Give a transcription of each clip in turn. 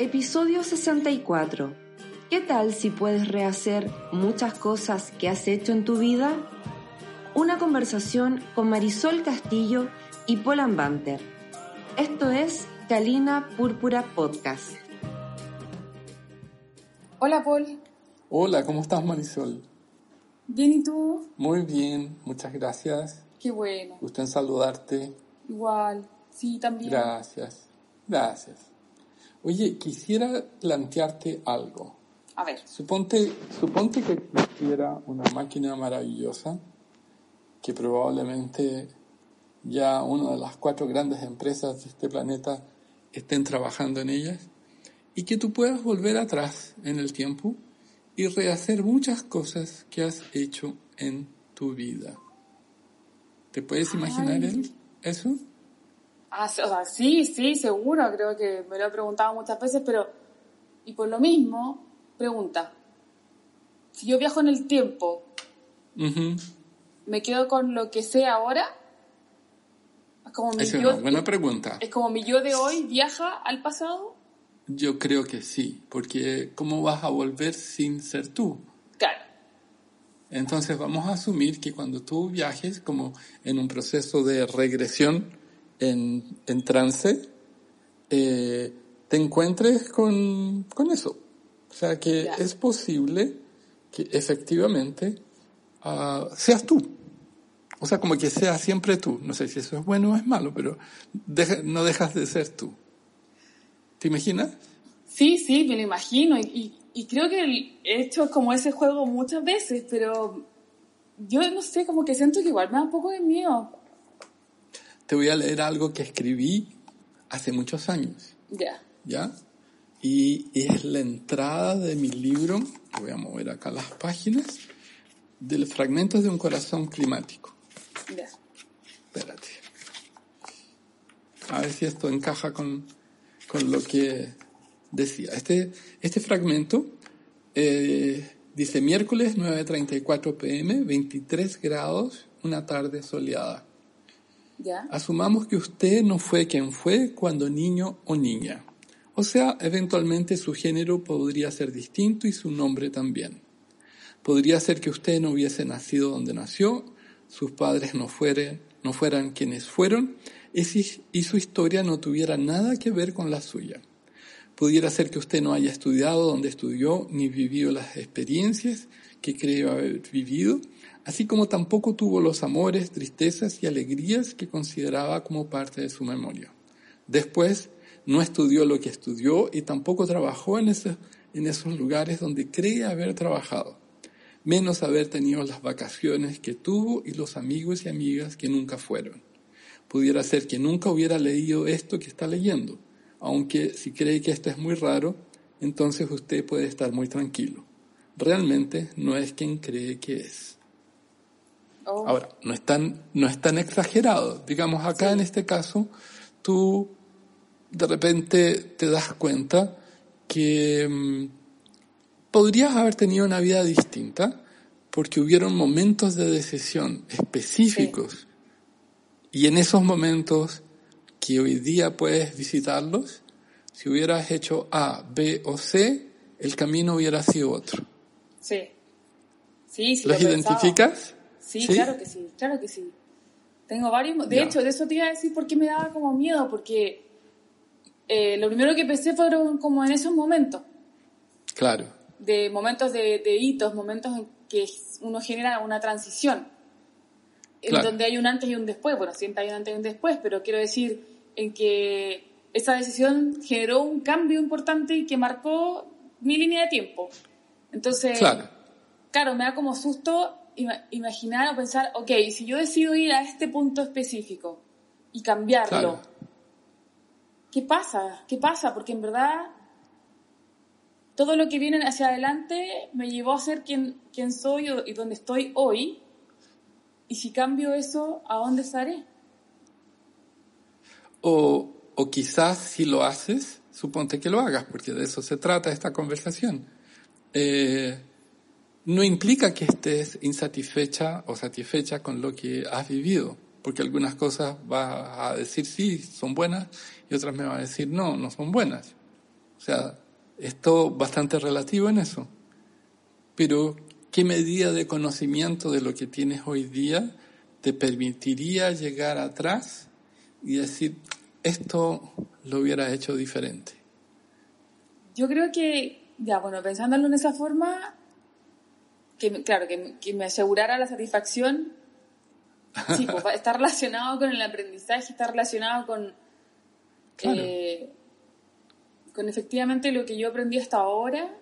Episodio 64. ¿Qué tal si puedes rehacer muchas cosas que has hecho en tu vida? Una conversación con Marisol Castillo y Paul Banter. Esto es Calina Púrpura Podcast. Hola Paul. Hola, ¿cómo estás Marisol? Bien, ¿y tú? Muy bien, muchas gracias. Qué bueno. Gusto en saludarte. Igual, sí, también. Gracias, gracias. Oye, quisiera plantearte algo. A ver. Suponte, suponte que existiera una máquina maravillosa que probablemente ya una de las cuatro grandes empresas de este planeta estén trabajando en ellas y que tú puedas volver atrás en el tiempo y rehacer muchas cosas que has hecho en tu vida. ¿Te puedes imaginar eso? Ah, o sea, sí, sí, seguro, creo que me lo he preguntado muchas veces, pero, y por lo mismo, pregunta, si yo viajo en el tiempo, ¿me quedo con lo que sé ahora? Es como mi es una buena pregunta. ¿Es como mi yo de hoy viaja al pasado? Yo creo que sí, porque ¿cómo vas a volver sin ser tú? Claro. Entonces vamos a asumir que cuando tú viajes, como en un proceso de regresión, en, trance, eh, te encuentres con, eso. O sea, que es posible que efectivamente ah, seas tú. O sea, como que seas siempre tú. No sé si eso es bueno o es malo, pero no dejas de ser tú. ¿Te imaginas? Sí, sí, me lo imagino. Y, y creo que he hecho como ese juego muchas veces, pero yo no sé, como que siento que igual me da un poco de miedo te voy a leer algo que escribí hace muchos años. Ya. ¿Ya? Y es la entrada de mi libro, voy a mover acá las páginas, del fragmentos de un corazón climático. Ya. Espérate. A ver si esto encaja con, con lo que decía. Este, este fragmento eh, dice miércoles 9.34 pm, 23 grados, una tarde soleada. Asumamos que usted no fue quien fue cuando niño o niña. O sea, eventualmente su género podría ser distinto y su nombre también. Podría ser que usted no hubiese nacido donde nació, sus padres no, no fueran quienes fueron y su historia no tuviera nada que ver con la suya. Pudiera ser que usted no haya estudiado donde estudió ni vivido las experiencias que cree haber vivido así como tampoco tuvo los amores, tristezas y alegrías que consideraba como parte de su memoria. Después, no estudió lo que estudió y tampoco trabajó en esos, en esos lugares donde cree haber trabajado, menos haber tenido las vacaciones que tuvo y los amigos y amigas que nunca fueron. Pudiera ser que nunca hubiera leído esto que está leyendo, aunque si cree que esto es muy raro, entonces usted puede estar muy tranquilo. Realmente no es quien cree que es. Oh. Ahora, no es, tan, no es tan exagerado. Digamos, acá en este caso, tú de repente te das cuenta que mm, podrías haber tenido una vida distinta porque hubieron momentos de decisión específicos y en esos momentos que hoy día puedes visitarlos, si hubieras hecho A, B o C, el camino hubiera sido otro. Sí. Sí, sí. ¿Los identificas? Sí, claro que sí, claro que sí. Tengo varios. De hecho, de eso te iba a decir por qué me daba como miedo, porque eh, lo primero que pensé fueron como en esos momentos. Claro. De momentos de, hitos, momentos en que uno genera una transición. En donde hay un antes y un después. Bueno, siempre hay un antes y un después, pero quiero decir en que esa decisión generó un cambio importante y que marcó mi línea de tiempo. Entonces, claro, claro me da como susto imaginar o pensar, ok, si yo decido ir a este punto específico y cambiarlo, ¿qué pasa? ¿Qué pasa? Porque en verdad todo lo que viene hacia adelante me llevó a ser quien, quien soy y donde estoy hoy. Y si cambio eso, ¿a dónde estaré? O, o quizás si lo haces, suponte que lo hagas, porque de eso se trata esta conversación. Eh, no implica que estés insatisfecha o satisfecha con lo que has vivido, porque algunas cosas vas a decir sí, son buenas, y otras me vas a decir no, no son buenas. O sea, esto bastante relativo en eso. Pero, ¿qué medida de conocimiento de lo que tienes hoy día te permitiría llegar atrás y decir, esto lo hubiera hecho diferente? Yo creo que, ya, bueno, pensándolo en esa forma, que, claro, que, me asegurara la satisfacción, sí, pues, está relacionado con el aprendizaje, está relacionado con, eh, con efectivamente lo que yo aprendí hasta ahora.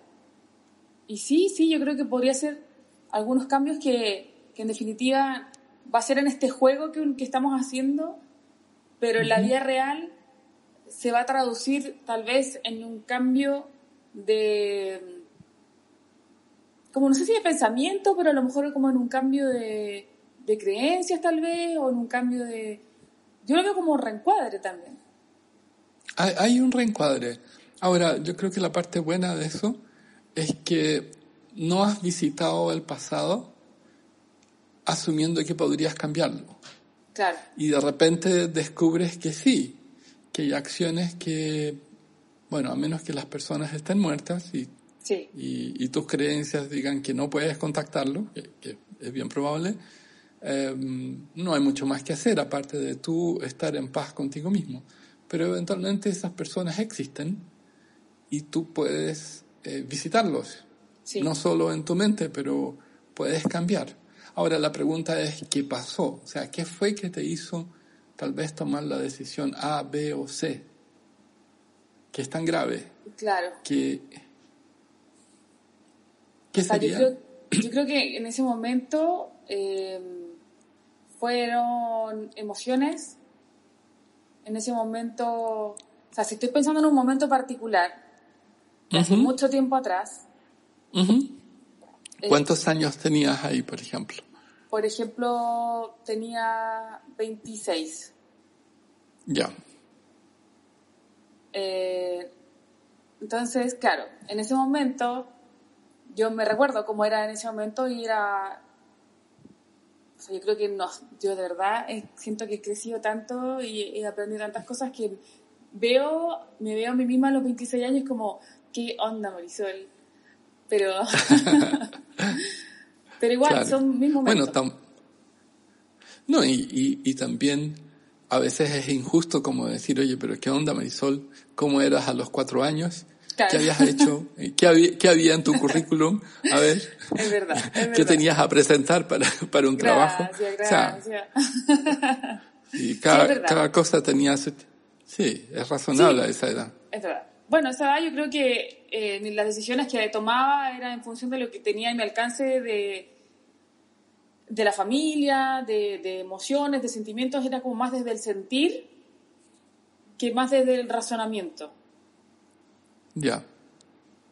Y sí, sí, yo creo que podría ser algunos cambios que, en definitiva va a ser en este juego que, que estamos haciendo, pero en la vida real se va a traducir tal vez en un cambio de como no sé si de pensamiento, pero a lo mejor como en un cambio de, creencias tal vez, o en un cambio de... Yo lo veo como reencuadre también. Hay, hay un reencuadre. Ahora, yo creo que la parte buena de eso es que no has visitado el pasado asumiendo que podrías cambiarlo. Claro. Y de repente descubres que sí, que hay acciones que, bueno, a menos que las personas estén muertas y y, tus creencias digan que no puedes contactarlo, que, es bien probable, em, no hay mucho más que hacer aparte de tú estar en paz contigo mismo. Pero eventualmente esas personas existen y tú puedes eh, visitarlos, no solo en tu mente, pero puedes cambiar. Ahora la pregunta es, ¿qué pasó? O sea, ¿qué fue que te hizo tal vez tomar la decisión A, B o C? Que es tan grave. Claro. Que yo, creo, que en ese momento eh, fueron emociones. En ese momento, o sea, si estoy pensando en un momento particular, hace mucho tiempo atrás. Eh, ¿Cuántos años tenías ahí, por ejemplo? Por ejemplo, tenía 26. Ya. Eh, entonces, claro, en ese momento yo me recuerdo cómo era en ese momento y era... O sea, yo creo que no, yo de verdad siento que he crecido tanto y he aprendido tantas cosas que veo, me veo a mí misma a los 26 años como, ¿qué onda Marisol? Pero... pero igual, son mis momentos. Bueno, no, y, y también a veces es injusto como decir, oye, pero ¿qué onda Marisol? ¿Cómo eras a los cuatro años? ¿Qué habías hecho? ¿Qué había, ¿Qué había, en tu currículum? A ver. Es verdad. ¿Qué tenías a presentar para, para un trabajo? Gracias, y cada, cada cosa tenía Sí, es razonable a esa edad. Es verdad. Bueno, esa edad yo creo que eh, las decisiones que tomaba eran en función de lo que tenía en mi alcance de, de la familia, de, de emociones, de sentimientos, era como más desde el sentir que más desde el razonamiento. Ya.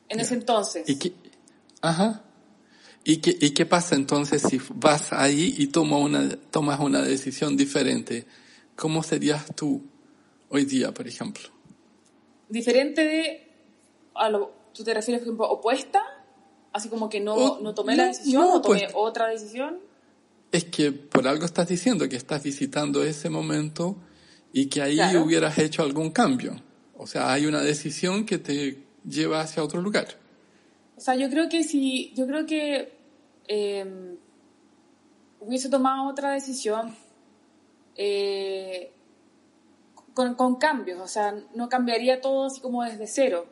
En ese entonces. ¿Y qué, ajá. ¿Y qué, ¿Y qué pasa entonces si vas ahí y toma una, tomas una decisión diferente? ¿Cómo serías tú hoy día, por ejemplo? Diferente de, a lo, ¿tú te refieres, por ejemplo, opuesta? Así como que no, no tomé la decisión o tomé otra decisión. Es que por algo estás diciendo que estás visitando ese momento y que ahí hubieras hecho algún cambio. O sea, hay una decisión que te lleva hacia otro lugar. O sea, yo creo que si, yo creo que em, hubiese tomado otra decisión eh, con, cambios, o sea, no cambiaría todo así como desde cero.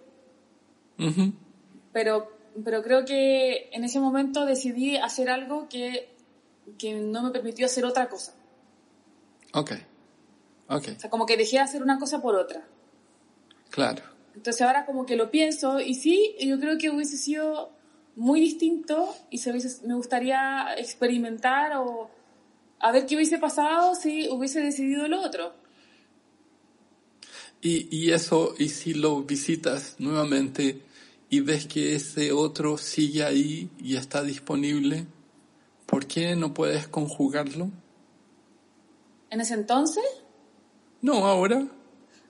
pero, pero creo que en ese momento decidí hacer algo que, que no me permitió hacer otra cosa. Ok. Ok. O sea, como que dejé de hacer una cosa por otra. Claro. Entonces ahora como que lo pienso y sí, yo creo que hubiese sido muy distinto y se me gustaría experimentar o a ver qué hubiese pasado si hubiese decidido lo otro. Y, y eso, y si lo visitas nuevamente y ves que ese otro sigue ahí y está disponible, ¿por qué no puedes conjugarlo? ¿En ese entonces? No, ahora.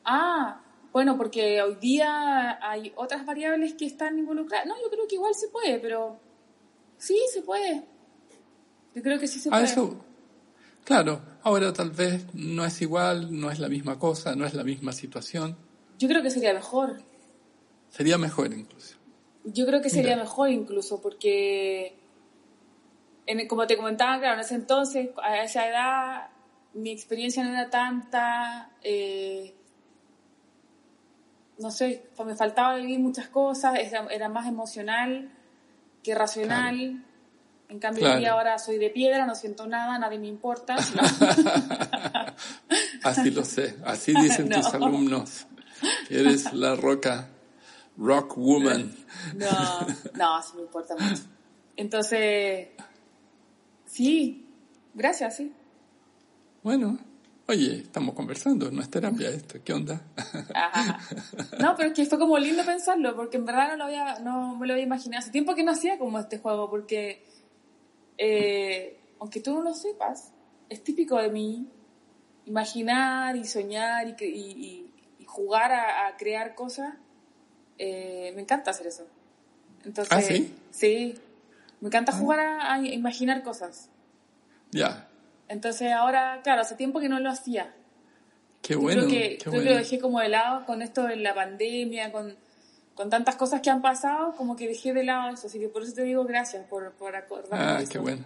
Ah, bueno, porque hoy día hay otras variables que están involucradas. No, yo creo que igual se puede, pero sí se puede. Yo creo que sí se Ah, puede. eso. Claro, ahora tal vez no es igual, no es la misma cosa, no es la misma situación. Yo creo que sería mejor. Sería mejor incluso. Yo creo que sería mejor incluso porque, en- como te comentaba, claro, en ese entonces, a esa edad, mi experiencia no era tanta, eh, no sé, me faltaba vivir muchas cosas, era, era más emocional que racional. En cambio, Claro. ahora soy de piedra, no siento nada, nadie me importa. Así lo sé, así dicen tus No. alumnos. Eres la roca, rock woman. No, no, sí me importa mucho. Entonces, sí, gracias, sí. Bueno, oye, estamos conversando, no es terapia esto, ¿qué onda? Ajá. No, pero es que fue como lindo pensarlo, porque en verdad no, lo había, no me lo había imaginado. Hace tiempo que no hacía como este juego, porque eh, aunque tú no lo sepas, es típico de mí imaginar y soñar y, y, y- y jugar a, a crear cosas. Eh, me encanta hacer eso. Entonces, ¿Ah, sí? sí, me encanta jugar a, a imaginar cosas. ya, Entonces ahora, claro, hace tiempo que no lo hacía. qué Yo bueno, creo que, qué bueno. lo dejé como de lado con esto de la pandemia, con, con tantas cosas que han pasado, como que dejé de lado eso. Así que por eso te digo gracias por, por acordarme Ah, de eso. qué bueno.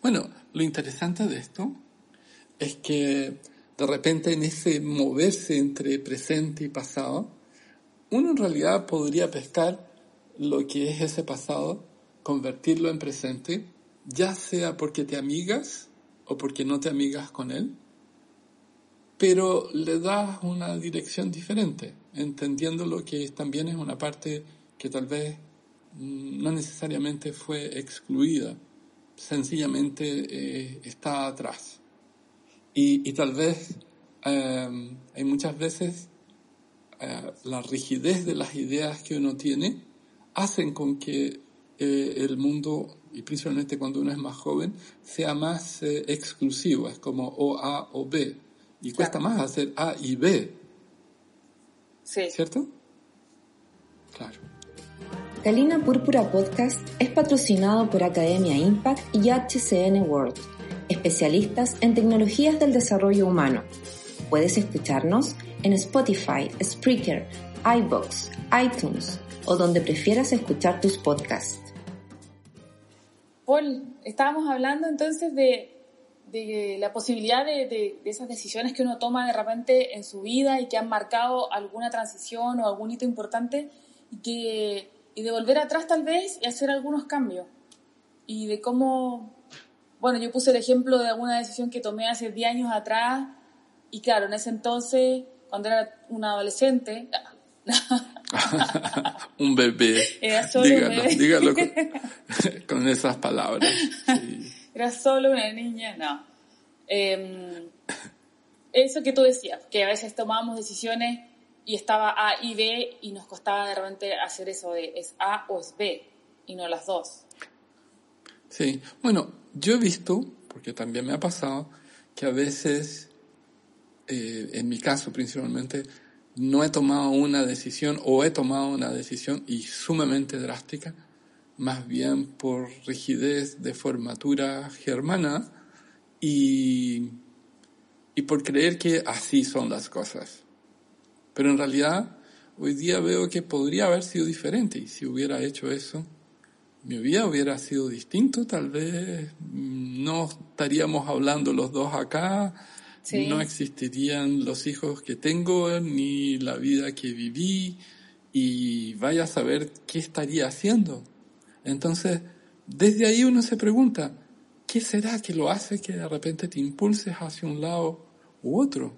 Bueno, lo interesante de esto es que de repente en ese moverse entre presente y pasado, uno en realidad podría pescar lo que es ese pasado, convertirlo en presente, ya sea porque te amigas o porque no te amigas con él, pero le das una dirección diferente, entendiendo lo que también es una parte que tal vez no necesariamente fue excluida, sencillamente eh, está atrás. Y, y tal vez eh, hay muchas veces eh, la rigidez de las ideas que uno tiene hacen con que eh, el mundo, y principalmente cuando uno es más joven, sea más eh, exclusivo, es como o A o B, y cuesta Claro. más hacer A y B, Sí. ¿cierto? Claro. Galina Púrpura Podcast es patrocinado por Academia Impact y HCN World, especialistas en tecnologías del desarrollo humano. Puedes escucharnos en Spotify, Spreaker, iBox, iTunes o donde prefieras escuchar tus podcasts. Paul, estábamos hablando entonces de, de la posibilidad de, de- de esas decisiones que uno toma de repente en su vida y que han marcado alguna transición o algún hito importante y, que, y de volver atrás tal vez y hacer algunos cambios. Y de cómo, bueno, yo puse el ejemplo de alguna decisión que tomé hace 10 años atrás y claro, en ese entonces, cuando era una adolescente, un bebé. Era solo un dígalo, bebé. dígalo con, con esas palabras. Sí. Era solo una niña, no. Eh, eso que tú decías, que a veces tomábamos decisiones y estaba A y B y nos costaba de repente hacer eso de es A o es B y no las dos. Sí, bueno, yo he visto, porque también me ha pasado, que a veces, eh, en mi caso principalmente, no he tomado una decisión o he tomado una decisión y sumamente drástica, más bien por rigidez de formatura germana y, y por creer que así son las cosas. Pero en realidad, hoy día veo que podría haber sido diferente y si hubiera hecho eso, mi vida hubiera sido distinto, tal vez no estaríamos hablando los dos acá, No existirían los hijos que tengo, ni la vida que viví, y vaya a saber qué estaría haciendo. Entonces, desde ahí uno se pregunta, ¿qué será que lo hace que de repente te impulses hacia un lado u otro?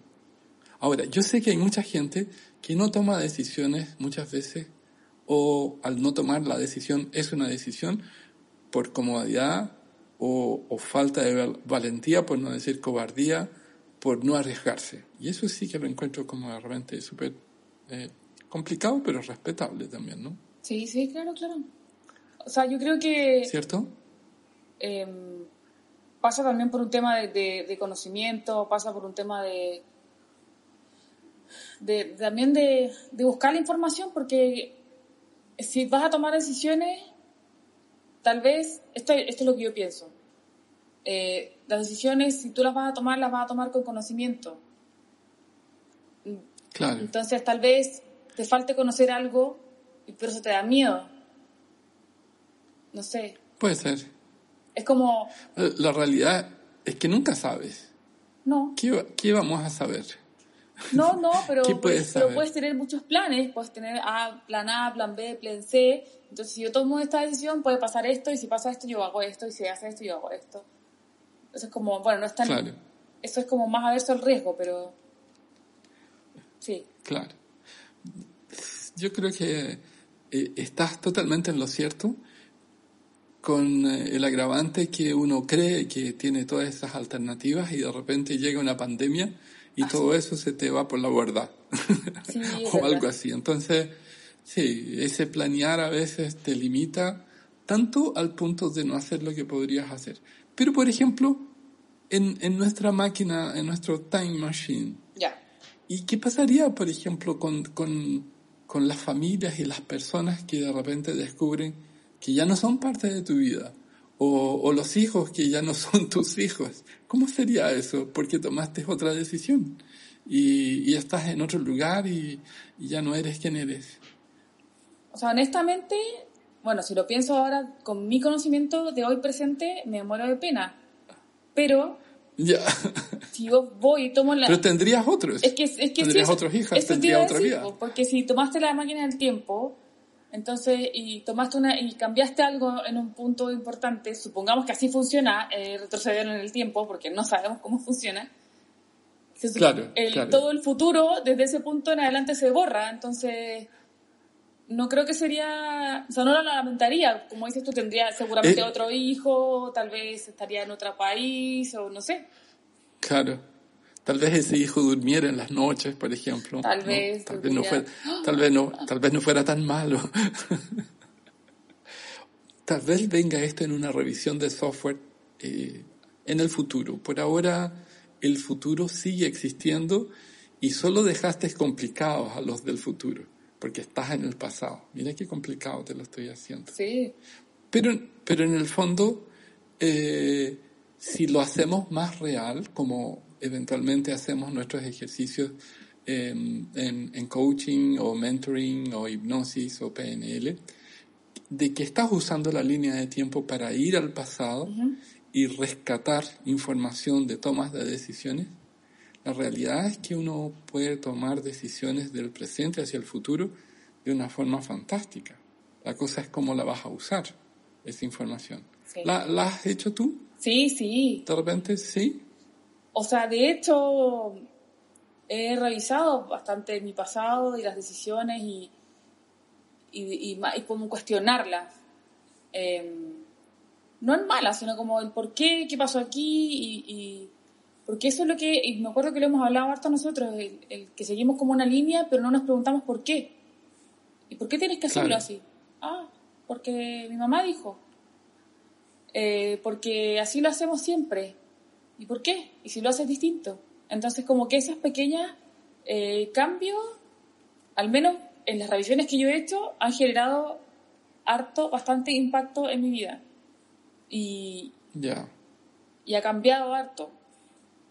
Ahora, yo sé que hay mucha gente que no toma decisiones muchas veces o al no tomar la decisión es una decisión por comodidad o, falta de val- valentía, por no decir cobardía, por no arriesgarse. Y eso sí que lo encuentro como realmente súper eh, complicado, pero respetable también, ¿no? Sí, sí, claro, claro. O sea, yo creo que... ¿Cierto? Em, pasa también por un tema de, conocimiento, pasa por un tema de, de también de, buscar la información, porque si vas a tomar decisiones, tal vez, esto, esto es lo que yo pienso, eh, las decisiones, si tú las vas a tomar, las vas a tomar con conocimiento. Claro. Entonces, tal vez te falte conocer algo, pero eso te da miedo. No sé. Puede ser. Es como... La realidad es que nunca sabes. No. ¿Qué, qué vamos a saber? No, no, pero, puedes, pero puedes tener muchos planes, puedes tener A, plan A, plan B, plan C. Entonces, si yo tomo esta decisión, puede pasar esto, y si pasa esto, yo hago esto, y si hace esto, yo hago esto. Eso es como, bueno, no es tan... Claro. Eso es como más averso al riesgo, pero... Sí. Claro. Yo creo que eh, estás totalmente en lo cierto con eh, el agravante que uno cree que tiene todas esas alternativas y de repente llega una pandemia y todo eso se te va por la verdad o algo así. Entonces, sí, ese planear a veces te limita tanto al punto de no hacer lo que podrías hacer. Pero, por ejemplo, en, en nuestra máquina, en nuestro time machine, ya. ¿y qué pasaría, por ejemplo, con, con, con las familias y las personas que de repente descubren que ya no son parte de tu vida? O, o, los hijos que ya no son tus hijos. ¿Cómo sería eso? Porque tomaste otra decisión y, y estás en otro lugar y, y, ya no eres quien eres. O sea, honestamente, bueno, si lo pienso ahora con mi conocimiento de hoy presente, me muero de pena. Pero ya. si yo voy y tomo la... Pero tendrías otros. Es que, es que tendrías otros hijos, tendrías otra vida. Porque si tomaste la máquina del tiempo, entonces, y tomaste una, y cambiaste algo en un punto importante, supongamos que así funciona, eh, retroceder en el tiempo, porque no sabemos cómo funciona. Claro, el, Todo el futuro, desde ese punto en adelante, se borra. Entonces, no creo que sería, o sea, no lo lamentaría, como dices tú, tendría seguramente eh, otro hijo, tal vez estaría en otro país, o no sé. Claro, tal vez ese hijo durmiera en las noches, por ejemplo. Tal vez. Tal vez, no fuera, tal, vez no, tal vez no fuera tan malo. tal vez venga esto en una revisión de software eh, en el futuro. Por ahora, el futuro sigue existiendo y solo dejaste complicados a los del futuro porque estás en el pasado. Mira qué complicado te lo estoy haciendo. Sí. Pero, pero en el fondo, eh, si lo hacemos más real, como eventualmente hacemos nuestros ejercicios en, en, coaching o mentoring o hipnosis o PNL, de que estás usando la línea de tiempo para ir al pasado y rescatar información de tomas de decisiones, la realidad es que uno puede tomar decisiones del presente hacia el futuro de una forma fantástica. La cosa es cómo la vas a usar, esa información. ¿La, has hecho tú? Sí, sí. ¿De repente sí? O sea, de hecho, he revisado bastante mi pasado y las decisiones y, y, y, cómo cuestionarlas. Em, no en malas, sino como el por qué, qué pasó aquí y porque eso es lo que, y me acuerdo que lo hemos hablado harto nosotros, el, que seguimos como una línea, pero no nos preguntamos por qué. ¿Y por qué tienes que hacerlo así? Ah, porque mi mamá dijo. Eh, porque así lo hacemos siempre. ¿Y por qué? ¿Y si lo haces distinto? Entonces, como que esos pequeños eh, cambios, al menos en las revisiones que yo he hecho, han generado harto, bastante impacto en mi vida. Y, ya y ha cambiado harto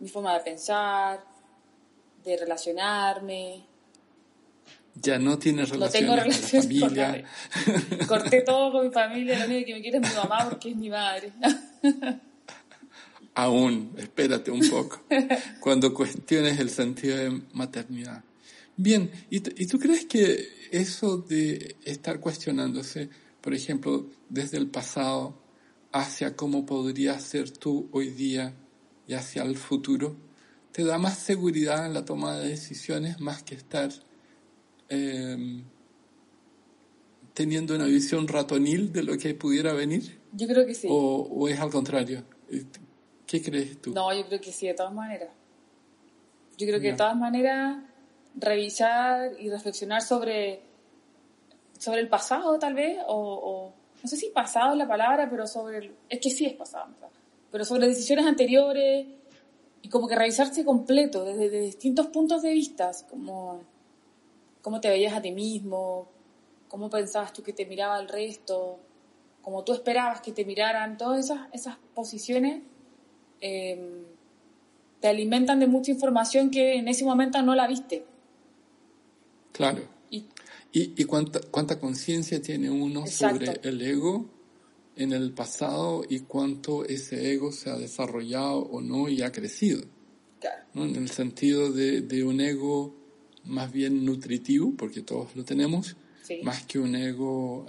mi forma de pensar, de relacionarme. Ya no tienes relaciones con la familia. Corté todo con mi familia, lo único que me quiere es mi mamá porque es mi madre. Aún, espérate un poco, cuando cuestiones el sentido de maternidad. Bien, ¿y, ¿y tú crees que eso de estar cuestionándose, por ejemplo, desde el pasado hacia cómo podrías ser tú hoy día, y hacia el futuro, te da más seguridad en la toma de decisiones más que estar em, teniendo una visión ratonil de lo que pudiera venir? Yo creo que sí. ¿O, es al contrario? ¿Qué crees tú? No, yo creo que sí, de todas maneras. Yo creo que de todas maneras revisar y reflexionar sobre, sobre el pasado tal vez, o, no sé si pasado es la palabra, pero sobre, es que sí es pasado, pero sobre decisiones anteriores y como que revisarse completo desde, distintos puntos de vista, como cómo te veías a ti mismo, cómo pensabas tú que te miraba el resto, cómo tú esperabas que te miraran, todas esas, esas posiciones em, te alimentan de mucha información que en ese momento no la viste. Claro. ¿Y, y, cuánta, cuánta conciencia tiene uno sobre el ego en el pasado y cuánto ese ego se ha desarrollado o no y ha crecido? Claro. En el sentido de, de un ego más bien nutritivo, porque todos lo tenemos, más que un ego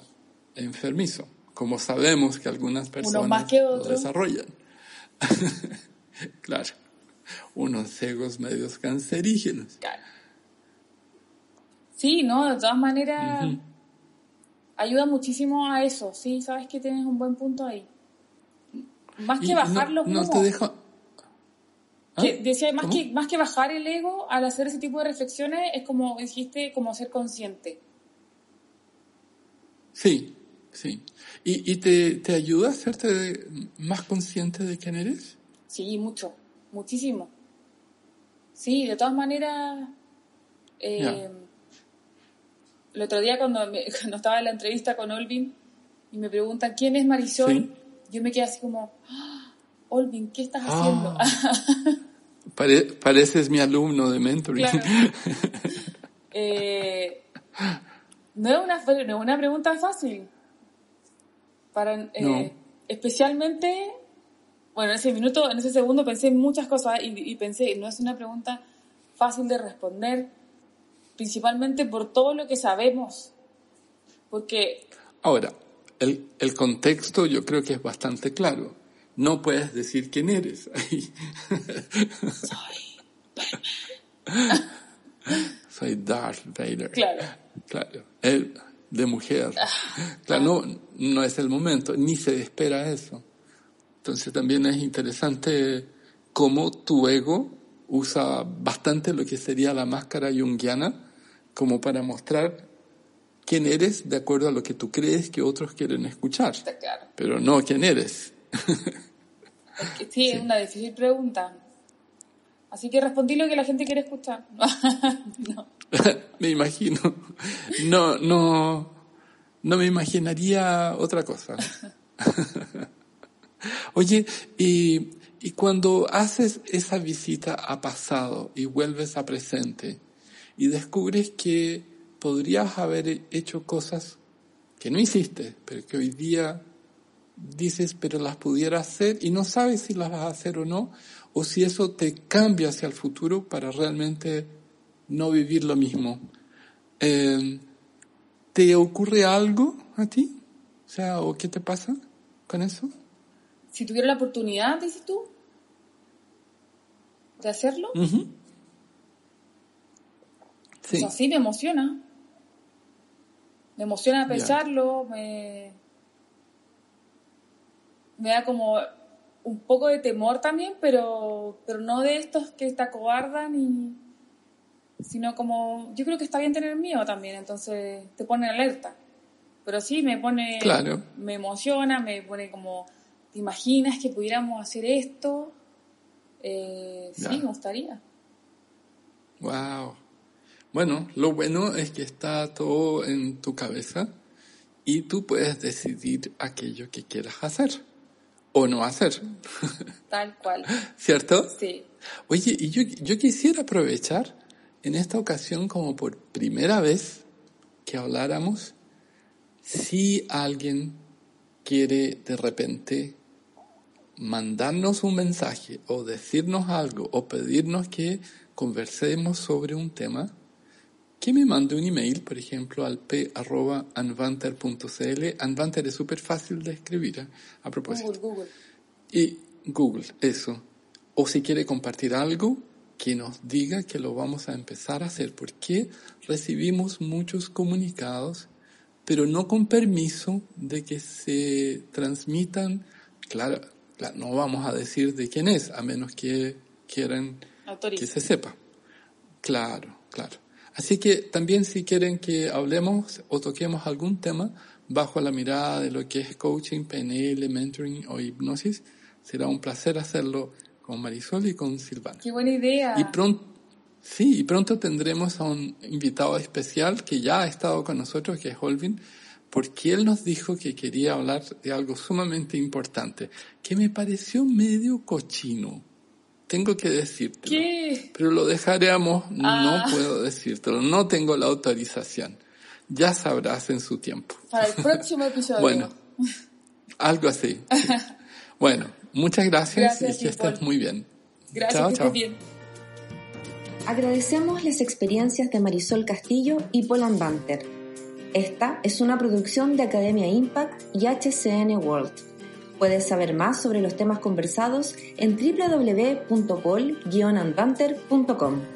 enfermizo, como sabemos que algunas personas lo desarrollan. claro, unos egos medios cancerígenos. Claro. Sí, ¿no? De todas maneras, ayuda muchísimo a eso, sí, sabes que tienes un buen punto ahí. Más que bajar los no te dejo ¿Ah? decía, más que, más que bajar el ego al hacer ese tipo de reflexiones, es como dijiste, como ser consciente. Sí, sí. ¿Y, y te, te, ayuda a hacerte más consciente de quién eres? Sí, mucho, muchísimo. Sí, de todas maneras, eh, el otro día cuando, cuando estaba en la entrevista con Olvin y me preguntan quién es Marisol, yo me quedé así como, ¡Ah! Olvin, ¿qué estás haciendo? Ah. pareces mi alumno de mentoring. Eh, no, es una, una pregunta fácil. Para, eh, Especialmente, bueno, en ese minuto, en ese segundo pensé en muchas cosas y, y pensé, no es una pregunta fácil de responder, principalmente por todo lo que sabemos. Porque... Ahora, el, el contexto yo creo que es bastante claro no puedes decir quién eres. Soy Soy Darth Vader. Claro. Claro. Él, de mujer. Ah. claro, no, no es el momento, ni se espera eso. Entonces también es interesante cómo tu ego usa bastante lo que sería la máscara junguiana como para mostrar quién eres de acuerdo a lo que tú crees que otros quieren escuchar. Claro. Pero no quién eres sí, es una difícil pregunta. Así que respondí lo que la gente quiere escuchar. me imagino. No, no, no me imaginaría otra cosa. Oye, y, y cuando haces esa visita a pasado y vuelves a presente y descubres que podrías haber hecho cosas que no hiciste, pero que hoy día dices, pero las pudiera hacer y no sabes si las vas a hacer o no, o si eso te cambia hacia el futuro para realmente no vivir lo mismo. Eh, ¿Te ocurre algo a ti? O sea, ¿o qué te pasa con eso? Si tuviera la oportunidad, dices tú, de hacerlo. Sí. sí, me emociona. Me emociona pensarlo, me me da como un poco de temor también, pero, pero no de estos que te acobardan y sino como yo creo que está bien tener miedo también, entonces te pone alerta. Pero sí me pone claro. me emociona, me pone como ¿te imaginas que pudiéramos hacer esto? Eh, sí, me gustaría. Wow. Bueno, lo bueno es que está todo en tu cabeza y tú puedes decidir aquello que quieras hacer o no hacer. Tal cual. ¿Cierto? Sí. Oye, y yo, yo quisiera aprovechar en esta ocasión como por primera vez que habláramos si alguien quiere de repente mandarnos un mensaje o decirnos algo o pedirnos que conversemos sobre un tema, que me mande un email, por ejemplo, al p.anvanter.cl. Anvanter es súper fácil de escribir, ¿eh? a propósito. Google, Google. Y Google, eso. O si quiere compartir algo, que nos diga que lo vamos a empezar a hacer, porque recibimos muchos comunicados, pero no con permiso de que se transmitan. Claro, no vamos a decir de quién es, a menos que quieran que se sepa. Claro, claro. Así que también si quieren que hablemos o toquemos algún tema bajo la mirada de lo que es coaching, PNL, mentoring o hipnosis, será un placer hacerlo con Marisol y con Silvana. Qué buena idea. Y pronto, sí, y pronto tendremos a un invitado especial que ya ha estado con nosotros, que es Holvin, porque él nos dijo que quería hablar de algo sumamente importante, que me pareció medio cochino. Tengo que decirte. ¿Qué? Pero lo dejaremos, no Ah. puedo decírtelo, no tengo la autorización. Ya sabrás en su tiempo. Para el próximo episodio. Bueno, algo así. sí. Bueno, muchas gracias, Gracias, y que estés muy bien. Gracias, chao, que chao. estés bien. Agradecemos las experiencias de Marisol Castillo y Polan Banter. Esta es una producción de Academia Impact y HCN World. Puedes saber más sobre los temas conversados en www.pol-andbanter.com.